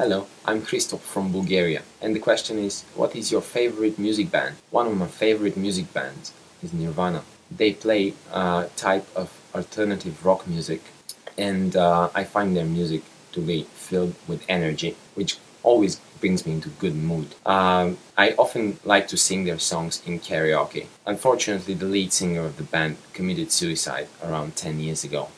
Hello, I'm Hristo from Bulgaria, and the question is, what is your favorite music band? One of my favorite music bands is Nirvana. They play a type of alternative rock music, and uh, I find their music to be filled with energy, which always brings me into good mood. Um, I often like to sing their songs in karaoke. Unfortunately, the lead singer of the band committed suicide around 10 years ago.